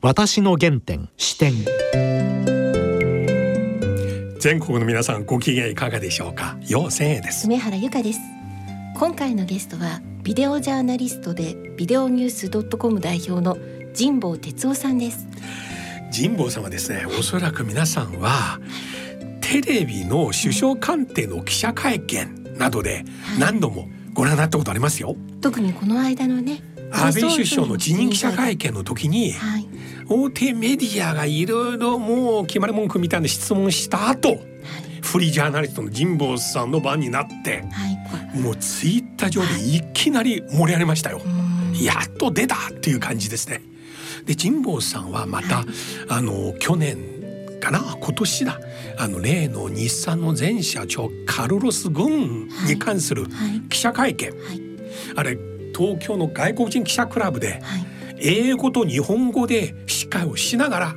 私の原点視点。全国の皆さんご機嫌いかがでしょうか？陽千恵です。梅原由香です。今回のゲストはビデオジャーナリストでビデオニュース .com 代表の神保哲夫さんです。神保さんはですね。おそらく皆さんはテレビの首相官邸の記者会見などで何度もご覧になったことありますよ、特にこの間のね安倍首相の辞任記者会見の時に、はい大手メディアがいろいろもう決まり文句みたいな質問した後フリージャーナリストの神保さんの番になってはい。もうツイッター上でい。きなり盛り上げましたよ。うん。やっと出たっていう感じですね。で神保さんはまた、あの去年かな？今年だ。あの例の日産の前社長カルロス・ゴンに関するはい。記者会見、はい。あれ東京の外国人記者クラブではい英語と日本語で司会をしながらはい。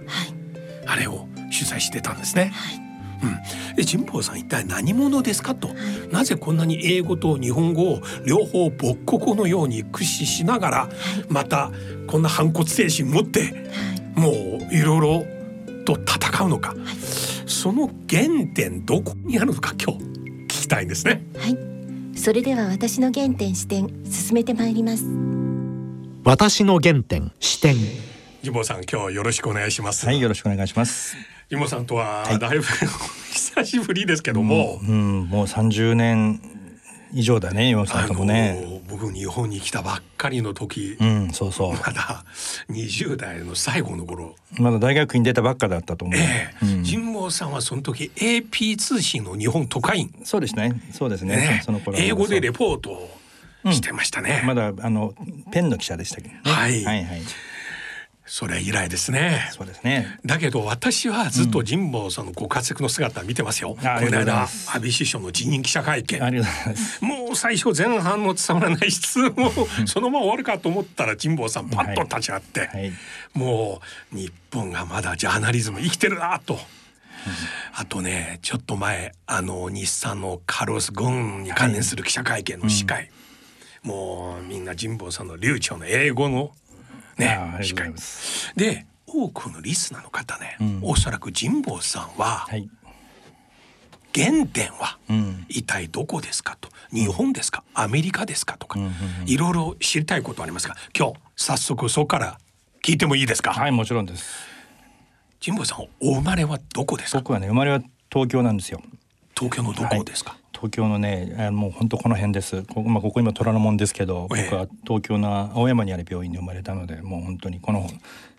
あれを取材してたんですね。はい。うん、で神保さん一体何者ですかと、い。なぜこんなに英語と日本語を両方母国語のように駆使しながらまたこんな反骨精神持ってはい。もういろいろと戦うのか、その原点どこにあるのか今日聞きたいんですね。はい。それでは私の原点視点進めてまいります私の原点視点神保さん今日よろしくお願いします。はい、よろしくお願いします。神保さんとはだいぶ、久しぶりですけども、うん、もう30年以上だね、今さんともね。あの僕日本に来たばっかりの時、うん、そうそう。まだ20代の最後の頃まだ大学に出たばっかだったと思う。ええうん神保さんはその時 AP 通信の日本特派員、そうですね。そうですね。ねその頃は英語でレポートをしてましたね、まだあのペンの記者でしたけどね。はい。はいはい。それ以来ですね。そうですね。だけど私はずっと神保さんのご活躍の姿見てますよ、あありこの間安倍首相の辞任記者会見。ありがとうございます。もう最初前半の伝わらない質問をそのまま終わるかと思ったら神保さんパッと立ち上がって、はい。もう日本がまだジャーナリズム生きてるなと。あとねちょっと前あの日産のカルロス・ゴーンに関連する記者会見の司会、もうみんな神保さんの流暢な英語のねああり司会がとうございます。で多くのリスナーの方ね、んおそらく神保さんははい。原点はうん。一体どこですかと日本ですか？アメリカですかとか、うんうんいろいろ知りたいことありますが今日早速そこから聞いてもいいですか、はい、もちろんです。神保さんお生まれはどこですか？僕はね、生まれは東京なんですよ。東京のどこですか、東京のね、あもう本当この辺です。ここまあここ今虎ノ門ですけど、ええ。僕は東京の青山にある病院に生まれたので、もう本当にこの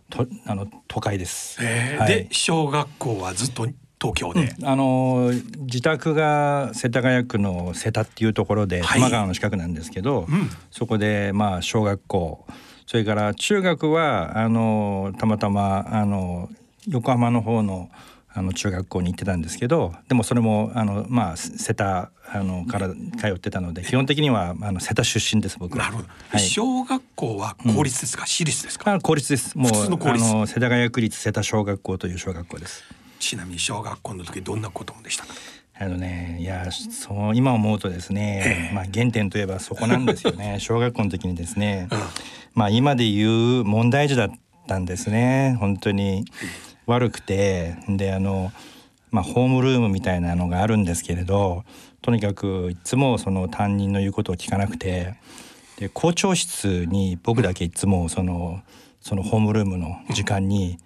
とあの都会です。えーはい。で小学校はずっと東京で、あのー自宅が世田谷区の瀬田っていうところではい。多摩川の近くなんですけど、うん。そこでまあ小学校それから中学はあのーたまたまあのー横浜の方のあの中学校に行ってたんですけどでもそれもあのまあ瀬田あのから通ってたので基本的にはあの瀬田出身です僕は。なるほど、はい。小学校は公立ですか、私立ですか？あ公立です。もう普通の公立。あの世田谷区立瀬田小学校という小学校です。ちなみに小学校の時どんなことでしたか？あのね、いや、そう、今思うとですね、ええ。まあ原点といえばそこなんですよね。小学校の時にですね、うん。まあ今で言う問題児だったんですね。本当に悪くて、で、あの、まあホームルームみたいなのがあるんですけれど、とにかくいつもその担任の言うことを聞かなくて、で校長室に僕だけいつもそのそのホームルームの時間に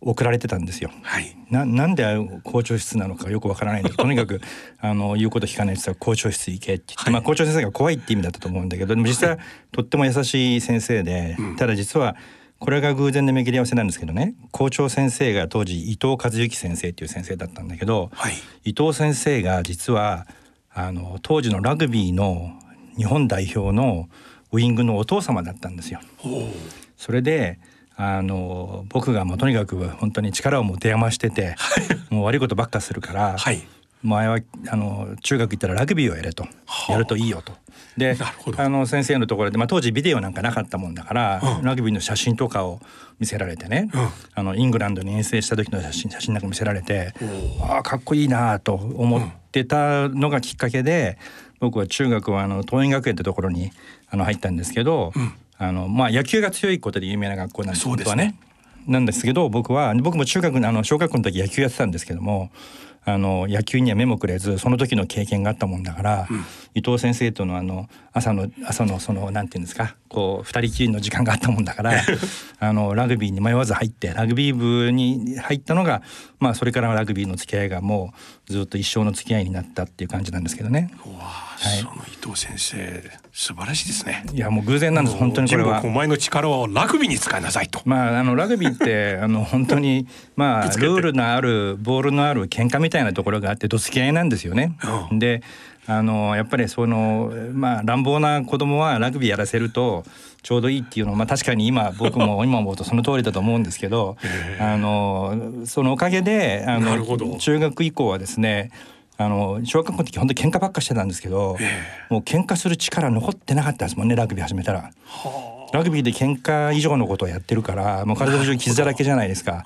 送られてたんですよ。はい。ななんで校長室なのかよくわからないんだけどとにかくあの言うこと聞かないって言ったら校長室行けって言って、はい。まあ校長先生が怖いって意味だったと思うんだけどでも実際はとっても優しい先生で、ただ実はこれが偶然で巡り合わせなんですけどね。校長先生が当時伊藤和幸先生っていう先生だったんだけど、はい。伊藤先生が実はあの当時のラグビーの日本代表のウイングのお父様だったんですよ。それであの僕がもうとにかく本当に力を持て余しててもう悪いことばっかするから、はい前はあの中学行ったらラグビーをやれと、はあ。やるといいよと。であの先生のところで、まあ、当時ビデオなんかなかったもんだから、うん。ラグビーの写真とかを見せられてね、うん。あのイングランドに遠征した時の写真写真なんか見せられておああかっこいいなと思ってたのがきっかけで、僕は中学はあの桐蔭学園ってところにあの入ったんですけど、うん。あのまあ、野球が強いことで有名な学校なんですそうですね。なんですけど僕は僕も中学のあの小学校の時野球やってたんですけどもあの野球には目もくれずその時の経験があったもんだから、伊藤先生とのあの朝の朝のそのなんていうんですかこう二人きりの時間があったもんだから あのラグビーに迷わず入ってラグビー部に入ったのがまあそれからラグビーの付き合いがもうずっと一生の付き合いになったっていう感じなんですけどね。うわあ、その伊藤先生素晴らしいですね。いやもう偶然なんです本当にこれはお。前の力をラグビーに使いなさいと。まあ、あのラグビーってあの本当にまあルールのあるボールのある喧嘩みたいなところがあってどつき合いなんですよね。うんであのやっぱりそのまあ乱暴な子供はラグビーやらせるとちょうどいいっていうのは、まあ、確かに今僕も 今思うとその通りだと思うんですけどあのそのおかげであの中学以降はですねあの小学校の時本当に喧嘩ばっかしてたんですけど、もう喧嘩する力残ってなかったですもんねラグビー始めたら。ラグビーで喧嘩以上のことをやってるからもう体中傷だらけじゃないですか。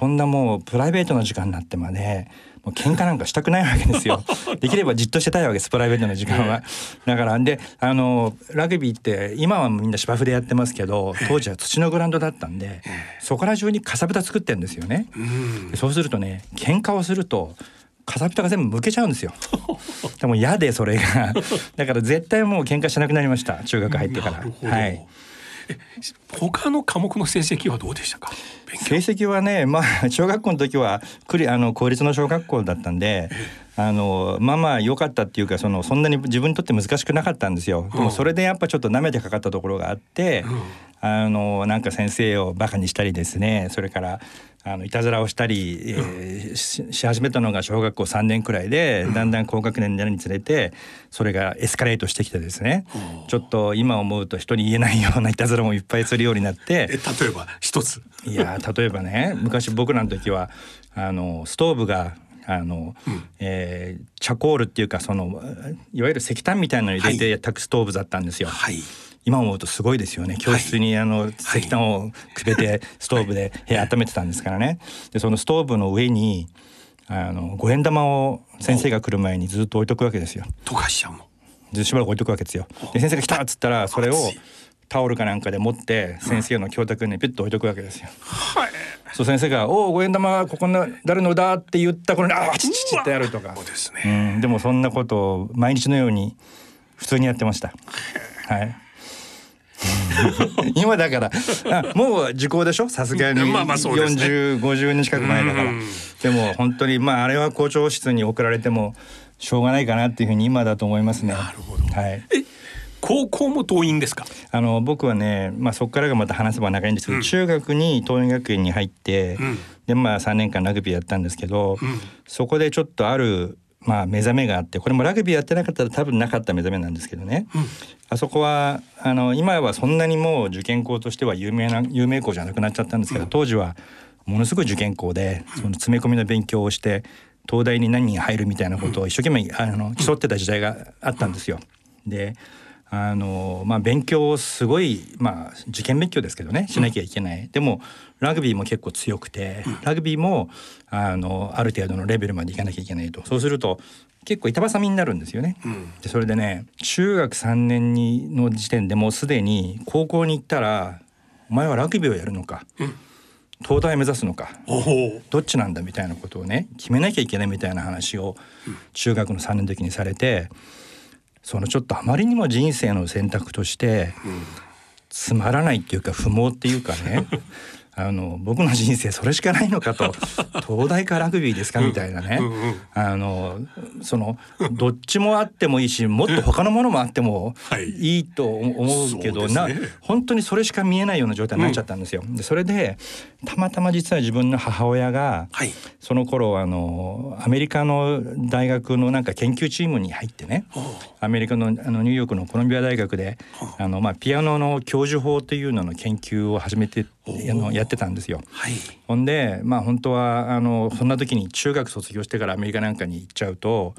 こんなもうプライベートの時間になってまでもう喧嘩なんかしたくないわけですよ。できればじっとしてたいわけですプライベートの時間は。だからであのラグビーって今はみんな芝生でやってますけど当時は土のグラウンドだったんでそこら中にかさぶた作ってんですよね。でそうするとね喧嘩をするとかさぶたが全部むけちゃうんですよ。でも嫌でそれがだから絶対もう喧嘩しなくなりました中学入ってから。はい。え他の科目の成績はどうでしたか？成績はねまあ小学校の時はあの公立の小学校だったんであのまあまあ良かったっていうかそのそんなに自分にとって難しくなかったんですよ。でもそれでやっぱちょっと舐めてかかったところがあって、あのなんか先生をバカにしたりですねそれからあのいたずらをしたり、えーしし始めたのが小学校3年くらいでだんだん高学年になるにつれてそれがエスカレートしてきてですねちょっと今思うと人に言えないようないたずらもいっぱいするようになって。え例えば一つ。いやー例えばね昔僕らの時はあのストーブがあの、えーチャコールっていうかそのいわゆる石炭みたいなのを入れて炊くストーブだったんですよ。はい。今思うとすごいですよね教室にあの石炭をくべて ストーブで部屋温めてたんですからね。でそのストーブの上にあの五円玉を先生が来る前にずっと置いとくわけですよ。溶かしちゃうの。ずっとしばらく置いとくわけですよ。で先生が来たっつったらそれをタオルかなんかで持って先生の教卓にピュッと置いとくわけですよ。はい。そう先生が「おお五円玉ここな誰のだ?」って言った頃に「ああちちち」ってやるとかそうですうね。ん、でもそんなことを毎日のように普通にやってました。はい。今だからあもう時効でしょ？さすがにまあまあそうですね。4050年近く前だから。うん。でも本当にまああれは校長室に送られてもしょうがないかなっていうふうに今だと思いますね。なるほど。はい、高校も党員ですか？あの僕はね、まあ、そこからがまた話せば長いんですけど、うん。中学に桐蔭学園に入って、うん。でまあ3年間ラグビーやったんですけど、うん。そこでちょっとある、まあ、目覚めがあってこれもラグビーやってなかったら多分なかった目覚めなんですけどね、うん。あそこはあの今はそんなにもう受験校としては有名な有名校じゃなくなっちゃったんですけど、当時はものすごい受験校でその詰め込みの勉強をして東大に何人入るみたいなことを一生懸命あの競ってた時代があったんですよ。であのまあ勉強をすごいまあ受験勉強ですけどねしなきゃいけない、でもラグビーも結構強くてラグビーもあのある程度のレベルまでいかなきゃいけないと。そうすると結構板挟みになるんですよね。うん。でそれでね中学3年にの時点でもうすでに高校に行ったら「お前はラグビーをやるのか、うん。東大目指すのか。どっちなんだ」みたいなことをね決めなきゃいけないみたいな話を中学の3年の時にされてそのちょっとあまりにも人生の選択としてつまらないっていうか不毛っていうかねあの僕の人生それしかないのかと。東大かラグビーですか？みたいなね、うんうん。あのそのどっちもあってもいいし もっと他のものもあってもはい。いいと思うけど、なそうですね。本当にそれしか見えないような状態になっちゃったんですよ。でそれでたまたま実は自分の母親がはい。その頃あのアメリカの大学のなんか研究チームに入ってね。アメリカのあのニューヨークのコロンビア大学であの、まあ、ピアノの教授法というのの研究を始めてあのやってたんですよ。はい。ほんでまあ本当はあのそんな時に中学卒業してからアメリカなんかに行っちゃうと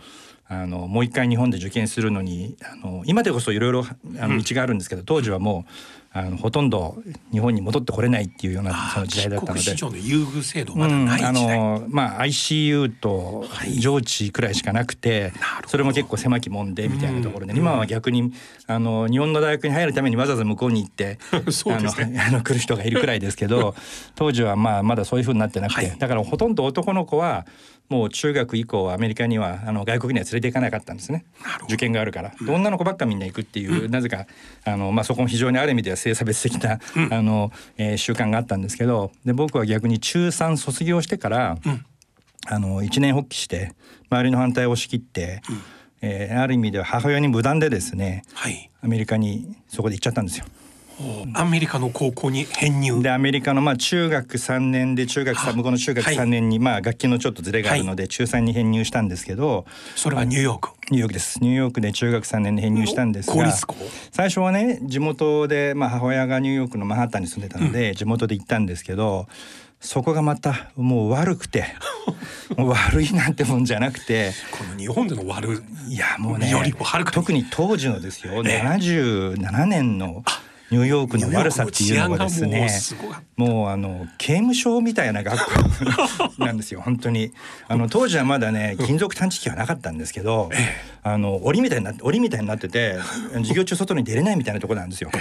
あのもう一回日本で受験するのにあの今でこそいろいろ道があるんですけど、当時はもうあのほとんど日本に戻ってこれないっていうようなその時代だったので。市場の優遇制度まだうん、ない時代、あのまあ ICU と上智くらいしかなくて、なるほどそれも結構狭きもんでみたいなところで、今は逆にあの日本の大学に入るためにわざわざ向こうに行ってそうですね。あの あの来る人がいるくらいですけど 当時はまあまだそういうふうになってなくて、はい。だからほとんど男の子はもう中学以降アメリカにはあの外国には連れて行かなかったんですね。受験があるから、で女の子ばっかみんな行くっていう、なぜかあの、まあ、そこも非常にある意味では性差別的な、あのえー習慣があったんですけどで僕は逆に中3卒業してから、あの一年発起して周りの反対を押し切って、えーある意味では母親に無断でですねはい。アメリカにそこで行っちゃったんですよ。アメリカの高校に編入。でアメリカのまあ中学3年で中学さ向こうの中学はい。3年にまあ楽器のちょっとズレがあるので中3に編入したんですけど。それはニューヨーク。ニューヨークです。ニューヨークで中学3年で編入したんですが公立校最初はね地元で、まあ、母親がニューヨークのマンハッタンに住んでたので、地元で行ったんですけどそこがまたもう悪くて 悪いなんてもんじゃなくてこの日本での悪いやもうねよりもはるかに。特に当時のですよ、ええ。77年のニューヨークの悪さっていうのがですねもうあの刑務所みたいな学校なんですよ本当に。あの当時はまだね金属探知機はなかったんですけど、あの檻みたいになって檻みたいになってて 授業中外に出れないみたいなところなんですよ。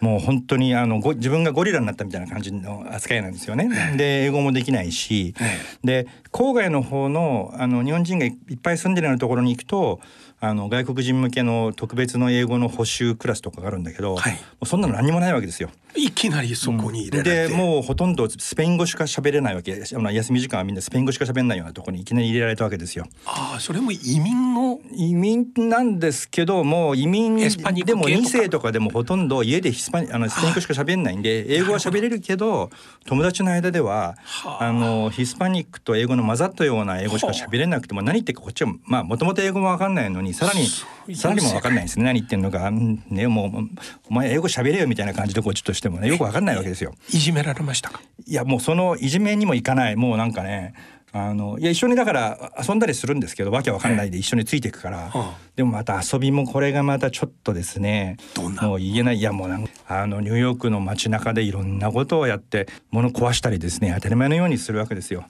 もう本当にあのご自分がゴリラになったみたいな感じの扱いなんですよね。で英語もできないし、で郊外の方のあの日本人がいっぱい住んでるようなところに行くとあの外国人向けの特別の英語の補習クラスとかがあるんだけど、はいもうそんなの何にもないわけですよ。いきなりそこにでもうほとんどスペイン語しか喋れないわけあの休み時間はみんなスペイン語しか喋れないようなところにいきなり入れられたわけですよ。ああそれも移民の移民なんですけどもう移民でも系とか。2世とかでもほとんど家でヒスパニあのスペイン語しか喋れないんで英語は喋れるけど友達の間でははあ。あのヒスパニックと英語の混ざったような英語しか喋れなくても何言ってるかこっちはまあもともと英語も分かんないのにさらにうさらにも分かんないですね何言ってんのか。うんねもうお前英語喋れよみたいな感じでこっちとしてもねよく分かんないわけですよ。いじめられましたか？いやもうそのいじめにもいかない。もうなんかねあのいや一緒にだから遊んだりするんですけどわけわかんないで一緒についていくから、あ。でもまた遊びもこれがまたちょっとですねどんな？もう言えない。いやもうなんかあのニューヨークの街中でいろんなことをやって物壊したりですね当たり前のようにするわけですよ。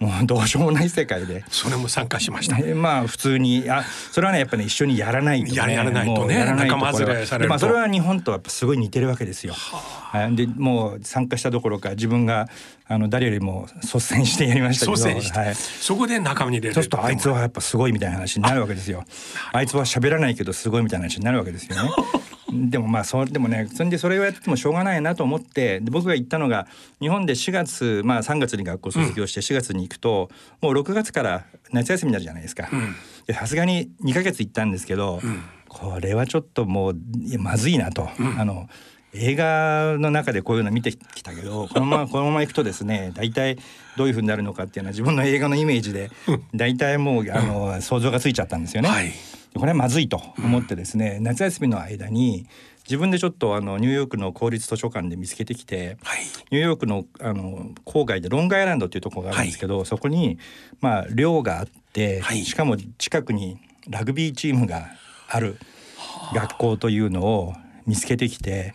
も うどうしようもない世界で。それも参加しましたえまあ普通にあそれはねやっぱね一緒にやらないとねややらないとねやらないと仲間連れされるまあそれは日本とやっぱすごい似てるわけですよ。はいでもう参加したどころか自分があの誰よりも率先してやりましたけど率先して、はい、そこで仲間に入れられそうするとあいつはやっぱすごいみたいな話になるわけですよ。あいつは喋らないけどすごいみたいな話になるわけですよね。でもまあそれでもねそれでそれをやってもしょうがないなと思ってで僕が行ったのが日本で4月まあ3月に学校卒業して4月に行くと、もう6月から夏休みになるじゃないですか。でさすがに2ヶ月行ったんですけど、これはちょっともうまずいなと。あの映画の中でこういうの見てきたけど このままこのままいくとですね大体どういうふうになるのかっていうのは自分の映画のイメージで大体もうあの想像がついちゃったんですよね。はいこれはまずいと思ってですね、夏休みの間に自分でちょっとあのニューヨークの公立図書館で見つけてきて、はい。ニューヨークのあの郊外でロングアイランドっていうところがあるんですけど、そこにまあ寮があって、はい。しかも近くにラグビーチームがある学校というのを見つけてきて。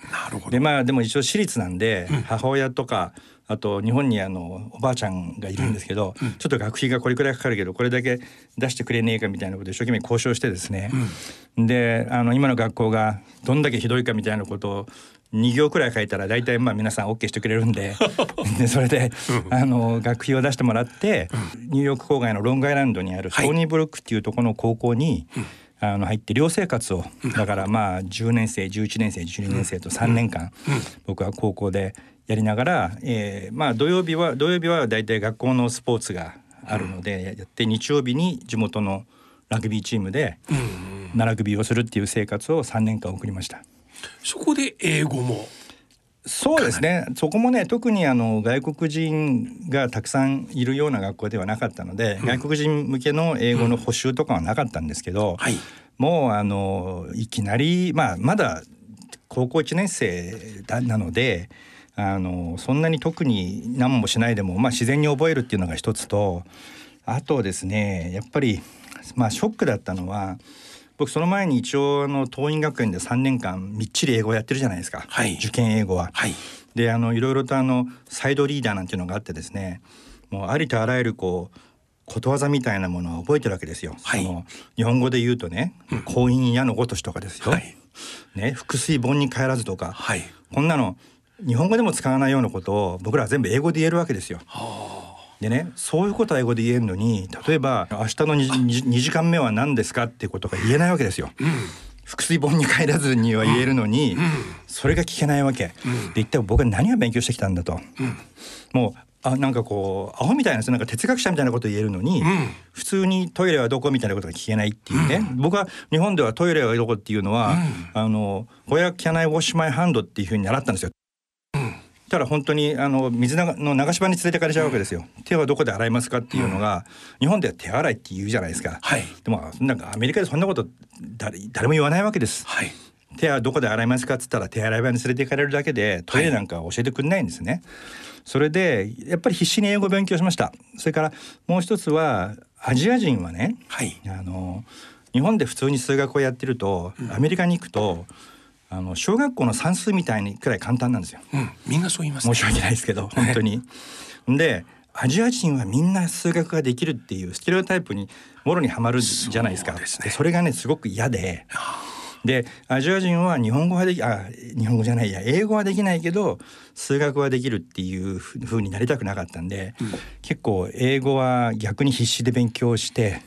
でまあでも一応私立なんで、母親とかあと日本にあのおばあちゃんがいるんですけど、ちょっと学費がこれくらいかかるけどこれだけ出してくれねえかみたいなことで一生懸命交渉してですね、であの今の学校がどんだけひどいかみたいなことを2行くらい書いたら大体まあ皆さん OK してくれるんで。でそれで、あの学費を出してもらって、ニューヨーク郊外のロングアイランドにあるストーニーブルックっていうところの高校に、あの入って寮生活をだからまあ10年生11年生12年生と3年間、僕は高校でやりながら、えーまあ土曜日は土曜日は大体学校のスポーツがあるのでやって日曜日に地元のラグビーチームでラグビーをするっていう生活を3年間送りました。そこで英語もそうですね。そこもね特にあの外国人がたくさんいるような学校ではなかったので、外国人向けの英語の補習とかはなかったんですけど、はい。もうあのいきなり、まあ、まだ高校1年生だなのであのそんなに特に何もしないでも、まあ、自然に覚えるっていうのが一つとあとですねやっぱり、まあ、ショックだったのは僕その前に一応あの桐蔭学園で3年間みっちり英語をやってるじゃないですか、はい。受験英語は。はい。であのいろいろとあのサイドリーダーなんていうのがあってですね。もうありとあらゆるこうことわざみたいなものを覚えてるわけですよ。はい。その日本語で言うとね「婚姻矢のごとし」とかですよ。はい。ね「腹水盆に帰らず」とか、はい。こんなの日本語でも使わないようなことを僕らは全部英語で言えるわけですよ。でねそういうことは英語で言えるのに例えば「明日の 2, 時間目は何ですか?」っていうことが言えないわけですよ。腹水盆に帰らずには言えるのに、それが聞けないわけ。で一体僕は何を勉強してきたんだと。もうあなんかこうアホみたいななんか哲学者みたいなこと言えるのに、普通にトイレはどこみたいなことが聞けないっていうね、僕は日本ではトイレはどこっていうのは、あの「Where can I wash my hand?」っていうふうに習ったんですよ。たら本当にあの水なの流し場に連れてかれちゃうわけですよ。手はどこで洗いますかっていうのが、日本では手洗いって言うじゃないですか。はいでもなんかアメリカでそんなこと誰誰も言わないわけです。はい手はどこで洗いますかっつったら手洗い場に連れて行かれるだけでトイレなんか教えてくれないんですね。それでやっぱり必死に英語を勉強しました。それからもう一つはアジア人はね、はいあの日本で普通に数学をやってると、アメリカに行くとあの小学校の算数みたいにくらい簡単なんですよ。うんみんなそう言いますね申し訳ないですけど 本当に。でアジア人はみんな数学ができるっていうステレオタイプにもろにはまるじゃないですか。そうですねでそれがねすごく嫌で。でアジア人は日本語はできあ日本語じゃないや英語はできないけど数学はできるっていうふ風になりたくなかったんで、結構英語は逆に必死で勉強して。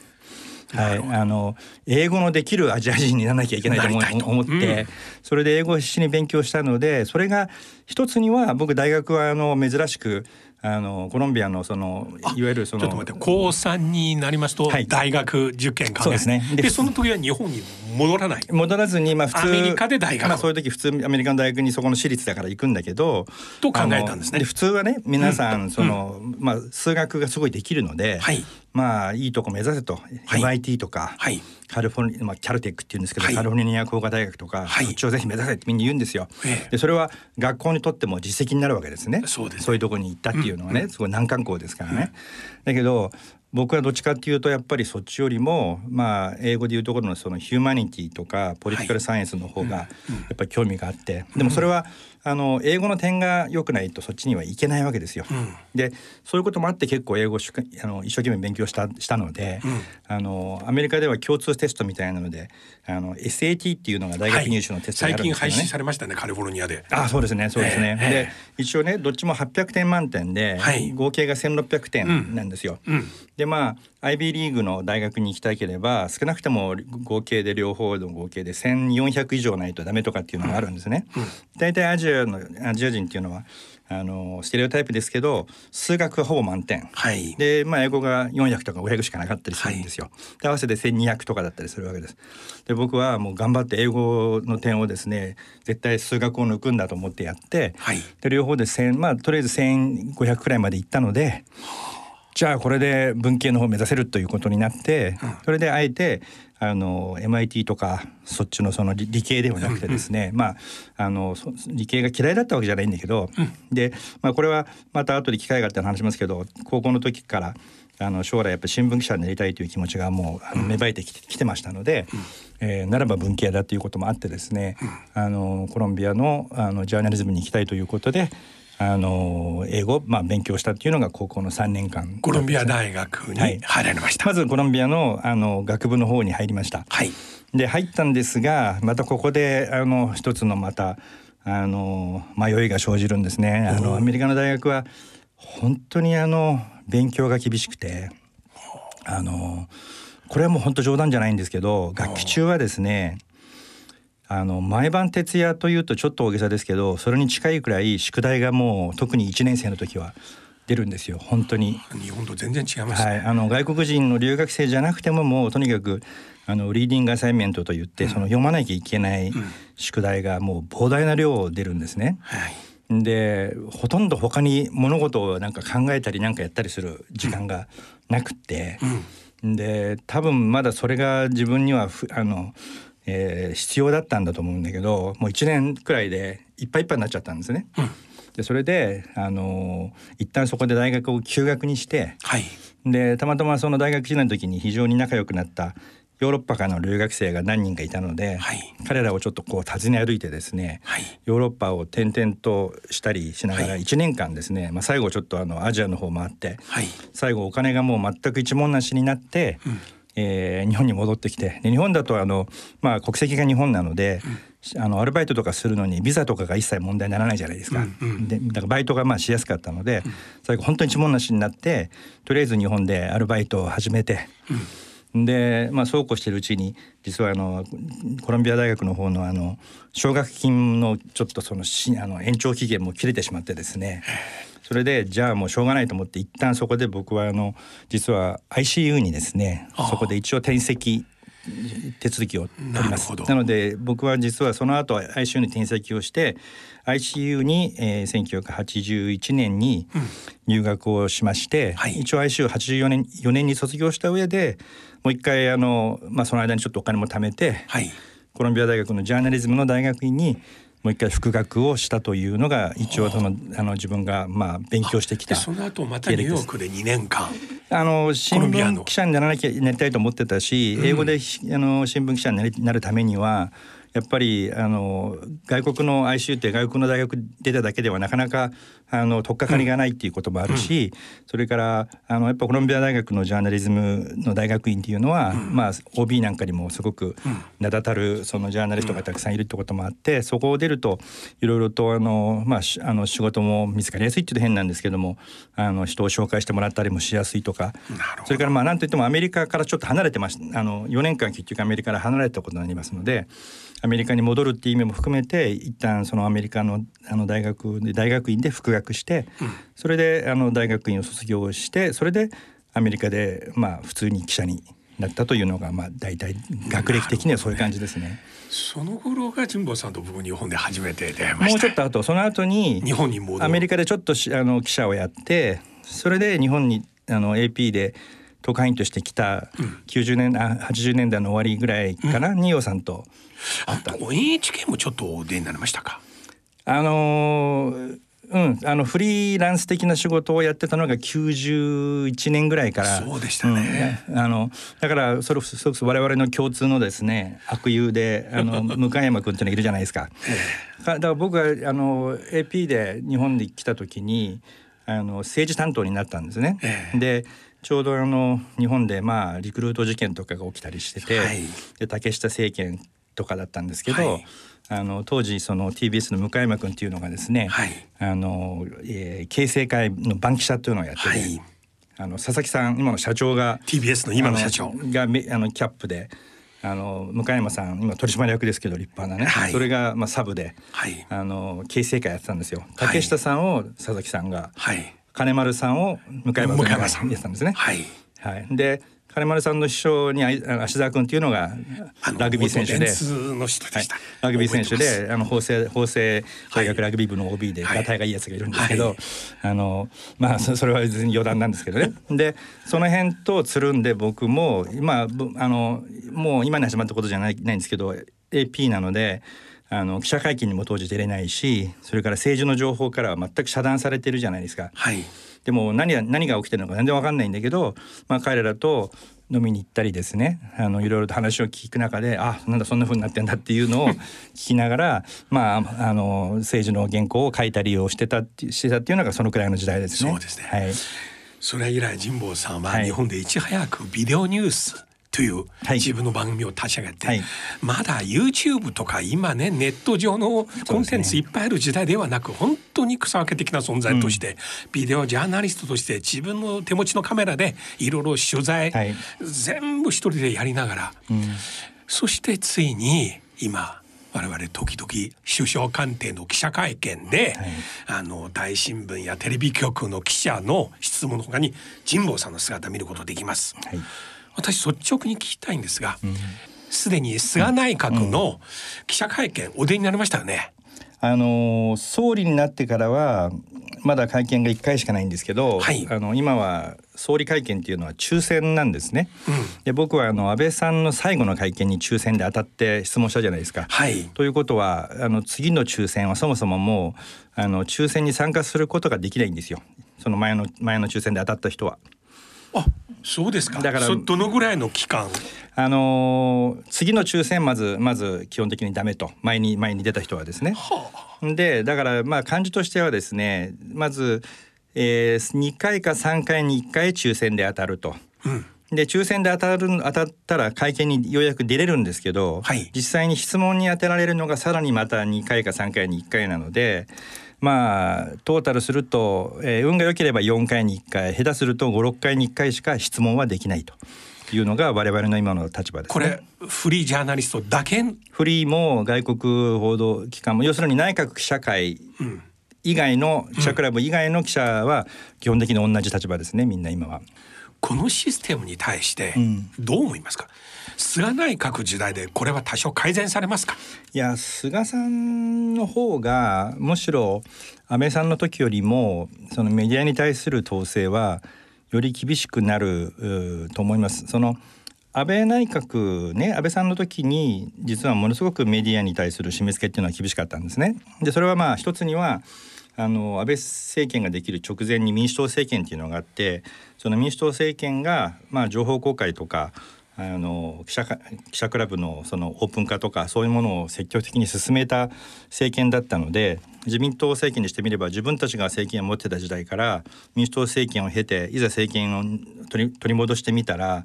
はい、あの英語のできるアジア人にならなきゃいけないと思って、うん。それで英語を必死に勉強したのでそれが一つには僕大学はあの珍しくあのコロンビアのそのいわゆるそのちょっと待って高三になりますとはい。大学受験かそうですね。ででその時は日本に戻らない。戻らずにまあ普通アメリカで大学まあそういう時普通アメリカの大学にそこの私立だから行くんだけど。と考えたんですね。普通はね皆さんその、まあ数学がすごいできるので、はい。まあいいとこ目指せと、はい。MIT とか、はい。カリフォルニア、まあ、キャルテックっていうんですけど、はい。カリフォルニア工科大学とか、はい。そっちをぜひ目指せってみんな言うんですよ。ええ。でそれは学校にとっても実績になるわけですね。そうですね。いうところに行ったっていうのはね、すごい難関校ですからね。だけど僕はどっちかっていうとやっぱりそっちよりもまあ英語でいうところのそのヒューマニティとかポリティカルサイエンスの方がやっぱり興味があって、でもそれはあの英語の点が良くないとそっちにはいけないわけですよ。でそういうこともあって結構英語あの一生懸命勉強したしたので、あのアメリカでは共通テストみたいなのであの SAT っていうのが大学入試のテストがあ最近るんですけどね。廃止されましたねカリフォルニアであそうですねそうですね。ええで一応ねどっちも800点満点で、はい合計が1600点なんですよ。うんでまあ IB リーグの大学に行きたければ少なくとも合計で両方の合計で1400以上ないとダメとかっていうのがあるんですね。大体アジアのアジア人っていうのはあのステレオタイプですけど数学はほぼ満点。はいでまあ英語が400とか500しかなかったりするんですよ。で合わせて1200とかだったりするわけです。で僕はもう頑張って英語の点をですね絶対数学を抜くんだと思ってやって、はいで両方で1000まあとりあえず1500くらいまで行ったので。じゃあこれで文系の方を目指せるということになって、それであえてあの MIT とかそっちのその理理系ではなくてですね、まああのそ理系が嫌いだったわけじゃないんだけど、で、まあ、これはまた後で機会があったら話しますけど高校の時からあの将来やっぱり新聞記者になりたいという気持ちがもう芽生えてきて,、きてましたので、えーならば文系だということもあってですね、あのコロンビアのあのジャーナリズムに行きたいということで。あの英語をまあ勉強したっていうのが高校の3年間。コロンビア大学にはい。入られました。まずコロンビアのあの学部の方に入りました。はい。で入ったんですがまたここであの一つのまたあの迷いが生じるんですね。あのアメリカの大学は本当にあの勉強が厳しくてあ。のこれはもう本当冗談じゃないんですけど学期中はですねあの毎晩徹夜というとちょっと大げさですけどそれに近いくらい宿題がもう特に1年生の時は出るんですよ。本当に。日本と全然違いますはい、ねあの外国人の留学生じゃなくてももうとにかくあのリーディングアサイメントといって、その読まなきゃいけない宿題がもう膨大な量出るんですね。はい。でほとんど他に物事をなんか考えたりなんかやったりする時間がなくって、で多分まだそれが自分にはふあの、えー必要だったんだと思うんだけどもう1年くらいでいっぱいいっぱいになっちゃったんですね。でそれであの一旦そこで大学を休学にしてはい。でたまたまその大学時代の時に非常に仲良くなったヨーロッパからの留学生が何人かいたので、はい。彼らをちょっとこう訪ね歩いてですね、はい。ヨーロッパを転々としたりしながらはい。1年間ですね、まあ、最後ちょっとあのアジアの方回って、はい。最後お金がもう全く一文なしになって、えー日本に戻ってきてで日本だとあの、まあ、国籍が日本なので、あのアルバイトとかするのにビザとかが一切問題にならないじゃないですか。でだからバイトがまあしやすかったので、最後本当に一文なしになってとりあえず日本でアルバイトを始めて。で、まあ、そうこうしてるうちに実はあのコロンビア大学の方のあの奨学金のちょっとそのしあの延長期限も切れてしまってですねそれでじゃあもうしょうがないと思って一旦そこで僕はあの実は ICU にですねそこで一応転籍手続きを取ります。なので僕は実はその後 ICU に転籍をして ICU に、えー、1981年に入学をしまして、はい。一応 ICU84 年4年に卒業した上でもう一回あの、まあ、その間にちょっとお金も貯めて、はい。コロンビア大学のジャーナリズムの大学院にもう一回復学をしたというのが一応そのあの自分がまあ勉強してきたでその後またニューヨークで2年間。あの新聞記者にならなきゃなりたいと思ってたし、英語でひあの新聞記者になるためにはやっぱりあの外国の ICU って外国の大学出ただけではなかなかあの取っかかりがないっていうこともあるし、それからあのやっぱコロンビア大学のジャーナリズムの大学院っていうのは、まあ OB なんかにもすごく名だたるそのジャーナリストがたくさんいるってこともあって、そこを出るといろいろとあのまあしあの仕事も見つかりやすいっていうと変なんですけども、あの人を紹介してもらったりもしやすいとか、それからまあなんといってもアメリカからちょっと離れてましたあの4年間結局アメリカから離れたことになりますのでアメリカに戻るっていう意味も含めて一旦そのアメリカのあの大学で大学院で復学して、それであの大学院を卒業してそれでアメリカでまあ普通に記者になったというのがまあ大体学歴的にはそういう感じですね。その頃が神保さんと僕日本で初めて出会いました。もうちょっと後その後に日本にアメリカでちょっとしあの記者をやってそれで日本にあの AP で特派員として来た90年、あ80年代の終わりぐらいかな、二葉さんとあと NHK もちょっとお出になりましたか？あのーうん、あのフリーランス的な仕事をやってたのが91年ぐらいから。そうでしたね。うんあのだからそれすごく我々の共通のですね悪友であの 向山君っていうのがいるじゃないですか。かだから僕があの AP で日本に来た時にあの政治担当になったんですね。ええ。でちょうどあの日本でまあリクルート事件とかが起きたりしてて、はい。で竹下政権とかだったんですけど、はい。あの当時その TBS の向山君っていうのがですね、はい。あの、えー、形成会の番記者っていうのをやってて、はい。あの佐々木さん今の社長が TBS の今の社長。がめあのキャップであの向山さん今取締役ですけど立派なね、はい。それがまあサブで、はい。あの形成会やってたんですよ。はい。竹下さんを佐々木さんが、はい金丸さんを向山向山さん。やってたんですね。はい。はい、で金丸さんの師匠に芦澤君っていうのがラグビー選手で。元電。通の人でした、はい。ラグビー選手であの法政法政大学ラグビー部の OB ではい。ガタイがいいやつがいるんですけど、はい。あのまあそそれは別に余談なんですけどね。でその辺とつるんで僕も今ぶあのもう今に始まったことじゃないないんですけど AP なのであの記者会見にも当時出れないしそれから政治の情報からは全く遮断されてるじゃないですか。はい。でも何が何が起きてるのか全然わかんないんだけど、まあ、彼らと飲みに行ったりですね。あのいろいろと話を聞く中であなんだそんな風になってんだっていうのを 聞きながら、まあ、あの政治の原稿を書いたりをしてたってしてたっていうのがそのくらいの時代ですね。そうですね。はい。それ以来神保さんははい。日本でいち早くビデオニュースというはい。自分の番組を立ち上げて、はい。まだ YouTube とか今ねネット上のコンテンツいっぱいある時代ではなく、本当に草分け的な存在として、ビデオジャーナリストとして自分の手持ちのカメラでいろいろ取材、はい。全部一人でやりながら、そしてついに今我々時々首相官邸の記者会見で、あの大新聞やテレビ局の記者の質問のほかに神保さんの姿を見ることができます。はい私率直に聞きたいんですがすで、に菅内閣の記者会見お出になりましたよね。あの総理になってからはまだ会見が1回しかないんですけど、はいあの今は総理会見っていうのは抽選なんですね。で僕はあの安倍さんの最後の会見に抽選で当たって質問したじゃないですか。はいということはあの次の抽選はそもそももうあの抽選に参加することができないんですよ。その前の前の抽選で当たった人は。あそうですか。だからそどのぐらいの期間？あのー次の抽選まずまず基本的にダメと。前に前に出た人はですね。でだからまあ感じとしてはですねまず、えー、2回か3回に1回抽選で当たると。で抽選で当たる当たったら会見にようやく出れるんですけど、はい。実際に質問に当てられるのがさらにまた2回か3回に1回なのでまあトータルすると、えー運が良ければ4回に1回下手すると56回に1回しか質問はできないというのが我々の今の立場です、ね。これフリージャーナリストだけ？フリーも外国報道機関も要するに内閣記者会以外の記者クラブ以外の記者は基本的に同じ立場ですねみんな今は。このシステムに対してどう思いますか、菅内閣時代でこれは多少改善されますか？いや菅さんの方がむしろ安倍さんの時よりもそのメディアに対する統制はより厳しくなると思います。その安倍内閣ね安倍さんの時に実はものすごくメディアに対する締め付けっていうのは厳しかったんですね。でそれはまあ一つにはあの安倍政権ができる直前に民主党政権っていうのがあってその民主党政権がまあ情報公開とかあの記者記者クラブのそのオープン化とかそういうものを積極的に進めた政権だったので自民党政権にしてみれば自分たちが政権を持ってた時代から民主党政権を経ていざ政権を取り取り戻してみたら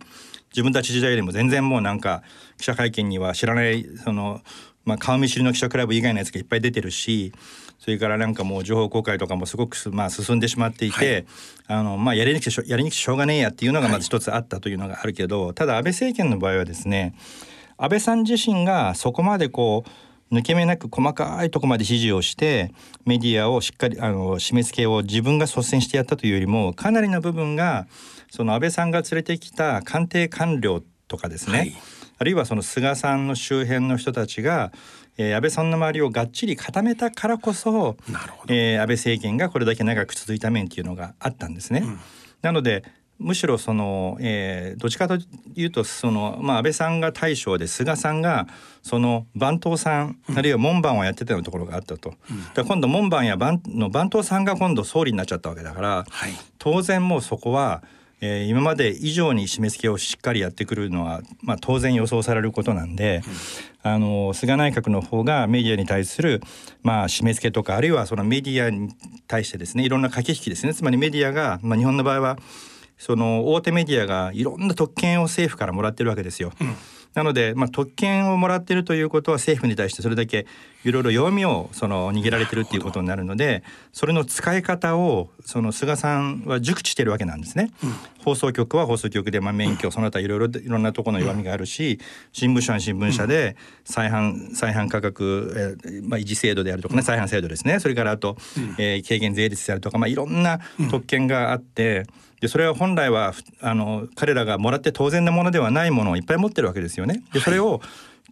自分たち時代よりも全然もうなんか記者会見には知らないその、まあ、顔見知りの記者クラブ以外のやつがいっぱい出てるしそれからなんかもう情報公開とかもすごくす、まあ、進んでしまっていて、あのまあ、やりにくくてしょやりにくくてしょうがねえやっていうのがまず一つあったというのがあるけど、ただ安倍政権の場合はですね安倍さん自身がそこまでこう抜け目なく細かいとこまで指示をしてメディアをしっかりあの締め付けを自分が率先してやったというよりもかなりの部分がその安倍さんが連れてきた官邸官僚とかですね、はい。あるいはその菅さんの周辺の人たちが、えー安倍さんの周りをがっちり固めたからこそ、なるほど。えー安倍政権がこれだけ長く続いた面っていうのがあったんですね。なのでむしろその、えーどっちかというとその、まあ、安倍さんが大将で菅さんがその番頭さん、あるいは門番をやってたようなところがあったと。だから今度門番や番の番頭さんが今度総理になっちゃったわけだから、はい。当然もうそこは、えー今まで以上に締め付けをしっかりやってくるのは、まあ、当然予想されることなんで、あの菅内閣の方がメディアに対する、まあ、締め付けとかあるいはそのメディアに対してですねいろんな駆け引きですね。つまりメディアが、まあ、日本の場合はその大手メディアがいろんな特権を政府からもらってるわけですよ。なので、まあ、特権をもらってるということは政府に対してそれだけいろいろ弱みをその握られてるっていうことになるのでそれの使い方をその菅さんは熟知してるわけなんですね。放送局は放送局で、まあ、免許その他いろいろいろんなところの弱みがあるし新聞社は新聞社で再販再販価格、えーまあ、維持制度であるとかね再販制度ですねそれからあと、えー軽減税率であるとか、まあ、いろんな特権があって。でそれは本来はふあの彼らがもらって当然なものではないものをいっぱい持ってるわけですよね。でそれを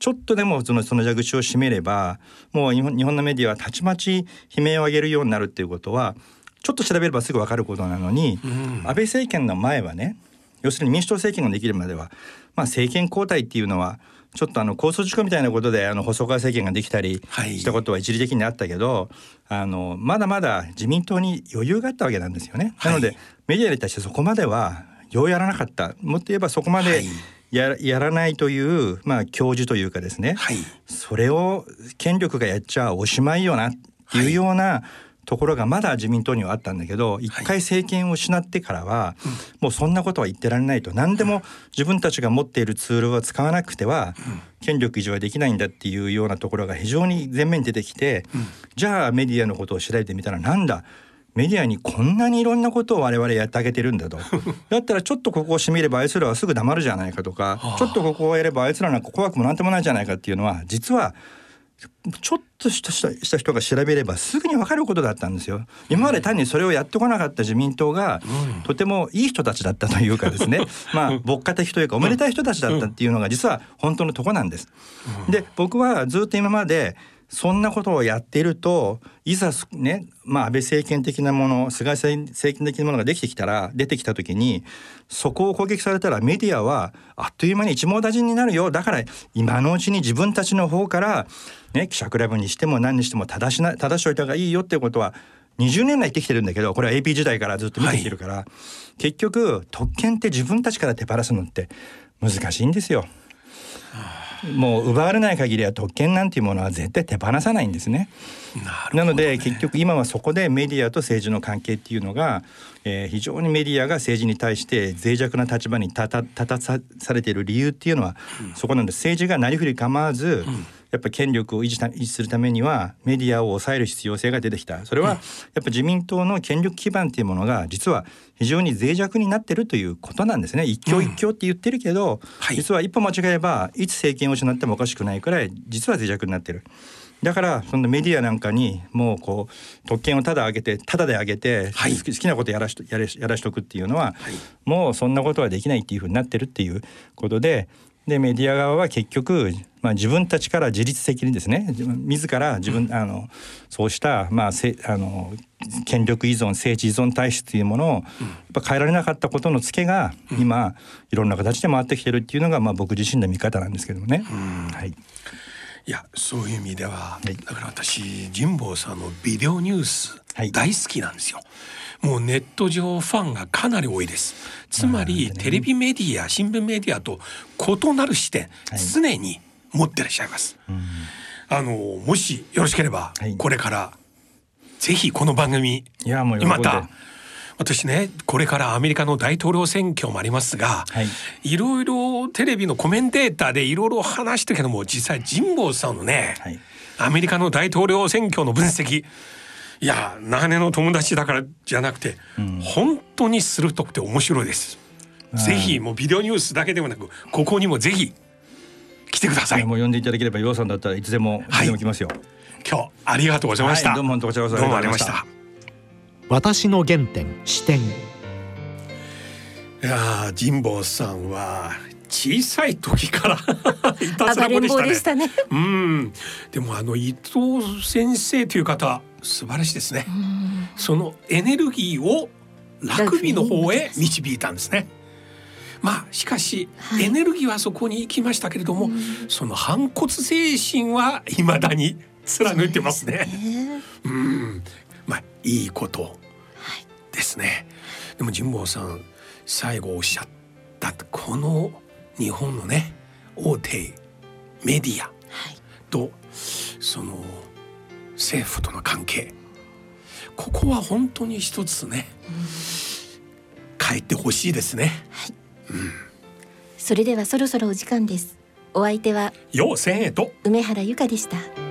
ちょっとでもそのその蛇口を閉めればもう日本のメディアはたちまち悲鳴を上げるようになるっていうことはちょっと調べればすぐ分かることなのに、安倍政権の前はね要するに民主党政権ができるまでは、まあ、政権交代っていうのはちょっとあの交通事故みたいなことであの細川政権ができたりはい。したことは一時的にあったけど、あのまだまだ自民党に余裕があったわけなんですよね。なのでメディアに対してそこまではようやらなかった。もっと言えばそこまではい。や,、やらないという、まあ、教授というかですね、はい。それを権力がやっちゃおしまいよなっていうようなところがまだ自民党にはあったんだけど一回政権を失ってからはもうそんなことは言ってられないと何でも自分たちが持っているツールを使わなくては権力維持はできないんだっていうようなところが非常に前面に出てきてじゃあメディアのことを調べてみたらなんだ？メディアにこんなにいろんなことを我々やってあげてるんだと。だったらちょっとここをしてみればあいつらはすぐ黙るじゃないかとかちょっとここをやればあいつらなんか怖くもなんともないじゃないかっていうのは実はちょっとしたした人が調べればすぐに分かることだったんですよ。今まで単にそれをやってこなかった自民党が、とてもいい人たちだったというかですね、まあ牧歌的というかおめでたい人たちだったっていうのが実は本当のとこなんです。で僕はずっと今までそんなことをやっているといざすね、まあ、安倍政権的なもの菅政権的なものができてきたら出てきた時にそこを攻撃されたらメディアはあっという間に一網打尽になるよ。だから今のうちに自分たちの方から、ね、記者クラブにしても何にしても正しな正しといた方がいいよっていうことは20年来生きてるんだけどこれは AP 時代からずっと見てきてるから、結局特権って自分たちから手放すのって難しいんですよ。もう奪われない限りは特権なんていうものは絶対手放さないんですね。なので結局今はそこでメディアと政治の関係っていうのが、えー、非常にメディアが政治に対して脆弱な立場に立た立たされている理由っていうのは、そこなんです。政治がなりふり構わず、やっぱ権力を維持維持するためにはメディアを抑える必要性が出てきた。それはやっぱ自民党の権力基盤っていうものが実は非常に脆弱になってるということなんですね。一強一強って言ってるけど、はい。実は一歩間違えばいつ政権を失ってもおかしくないくらい実は脆弱になってる。だからそのメディアなんかにもうこう特権をただ上げてただで上げて、はい。好き好きなことやらしとやれやらしとくっていうのは、もうそんなことはできないっていうふうになってるっていうことででメディア側は結局、まあ、自分たちから自律的にですね自ら自分、あのそうした、まあ、せあの権力依存政治依存体質というものを、やっぱ変えられなかったことのツケが今、いろんな形で回ってきてるっていうのが、まあ、僕自身の見方なんですけどもね。はい。いやそういう意味では、い。だから私神保さんのビデオニュースはい。大好きなんですよ。もうネット上ファンがかなり多いです。つまり、テレビメディア新聞メディアと異なる視点、はい。常に持ってらっしゃいます。あのもしよろしければ、はい。これからぜひこの番組いやもうまた私ねこれからアメリカの大統領選挙もありますが、はい。いろいろテレビのコメンテーターでいろいろ話してるけども実際神保さんのね、はい。アメリカの大統領選挙の分析いや長年の友達だからじゃなくて、本当に鋭くて面白いです。ぜひもうビデオニュースだけではなくここにもぜひ来てください。もう呼んでいただければ洋さんだったらいつでもいつでも来ますよ。今日ありがとうございました。はいどうもどうもありがとうございまた。私の原点視点いやー神保さんは小さい時から いたずらでしたね。坊でしたね。うん、でもあの伊藤先生という方素晴らしいですね。そのエネルギーをラグビーの方へ導いたんですね。まあしかし、はいエネルギーはそこに行きましたけれども、その反骨精神は未だに貫いてますね。えーうん、まあいいことですね。でも神保さん最後おっしゃったこの日本のね大手メディアはいとその政府との関係ここは本当に一つね、変えてほしいですね。それではそろそろお時間です。お相手はよう千円と梅原由香でした。